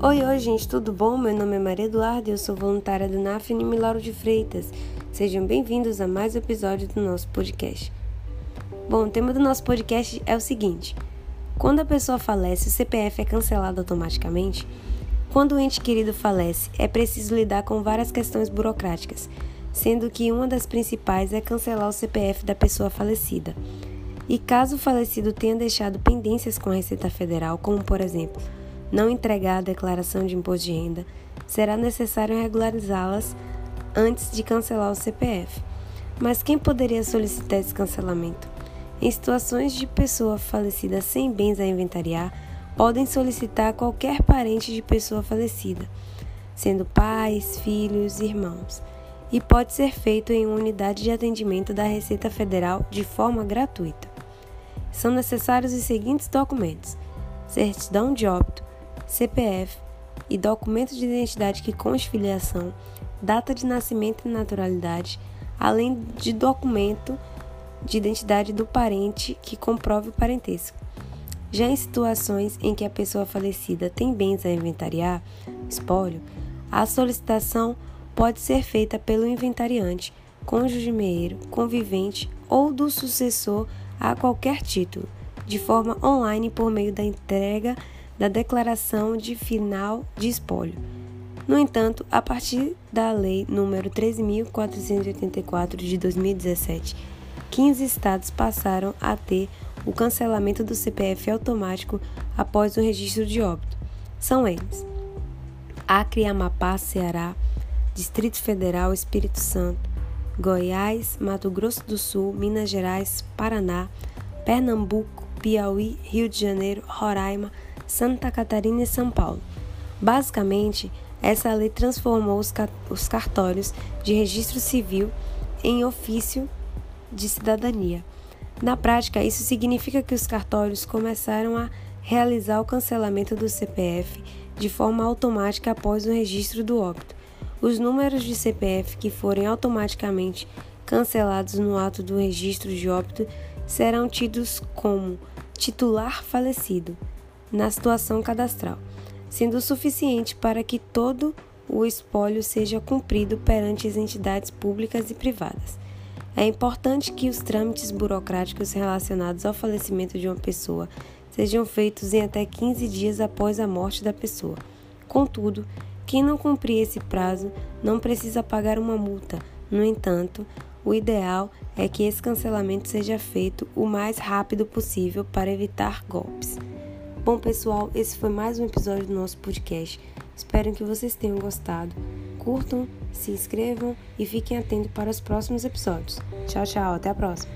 Oi, oi, gente, tudo bom? Meu nome é Maria Eduarda e eu sou voluntária do NAF Lauro de Freitas. Sejam bem-vindos a mais um episódio do nosso podcast. Bom, o tema do nosso podcast é o seguinte: quando a pessoa falece, o CPF é cancelado automaticamente? Quando o ente querido falece, é preciso lidar com várias questões burocráticas, sendo que uma das principais é cancelar o CPF da pessoa falecida. E caso o falecido tenha deixado pendências com a Receita Federal, como por exemplo, não entregar a declaração de imposto de renda, será necessário regularizá-las antes de cancelar o CPF. Mas quem poderia solicitar esse cancelamento? Em situações de pessoa falecida sem bens a inventariar, podem solicitar qualquer parente de pessoa falecida, sendo pais, filhos, irmãos, e pode ser feito em uma unidade de atendimento da Receita Federal de forma gratuita. São necessários os seguintes documentos: certidão de óbito, CPF e documento de identidade que conste filiação, data de nascimento e naturalidade, além de documento de identidade do parente que comprove o parentesco. Já em situações em que a pessoa falecida tem bens a inventariar, espólio, a solicitação pode ser feita pelo inventariante, cônjuge meeiro, convivente ou do sucessor a qualquer título, de forma online por meio da entrega da declaração de final de espólio. No entanto, a partir da Lei nº 13.484 de 2017, 15 estados passaram a ter o cancelamento do CPF automático após o registro de óbito. São eles: Acre, Amapá, Ceará, Distrito Federal, Espírito Santo, Goiás, Mato Grosso do Sul, Minas Gerais, Paraná, Pernambuco, Piauí, Rio de Janeiro, Roraima, Santa Catarina e São Paulo. Basicamente, essa lei transformou os, os cartórios de registro civil em ofício de cidadania. Na prática, isso significa que os cartórios começaram a realizar o cancelamento do CPF de forma automática após o registro do óbito. Os números de CPF que forem automaticamente cancelados no ato do registro de óbito serão tidos como titular falecido, na situação cadastral, sendo suficiente para que todo o espólio seja cumprido perante as entidades públicas e privadas. É importante que os trâmites burocráticos relacionados ao falecimento de uma pessoa sejam feitos em até 15 dias após a morte da pessoa. Contudo, quem não cumprir esse prazo não precisa pagar uma multa. No entanto, o ideal é que esse cancelamento seja feito o mais rápido possível para evitar golpes. Bom, pessoal, esse foi mais um episódio do nosso podcast. Espero que vocês tenham gostado. Curtam, se inscrevam e fiquem atentos para os próximos episódios. Tchau, tchau, até a próxima.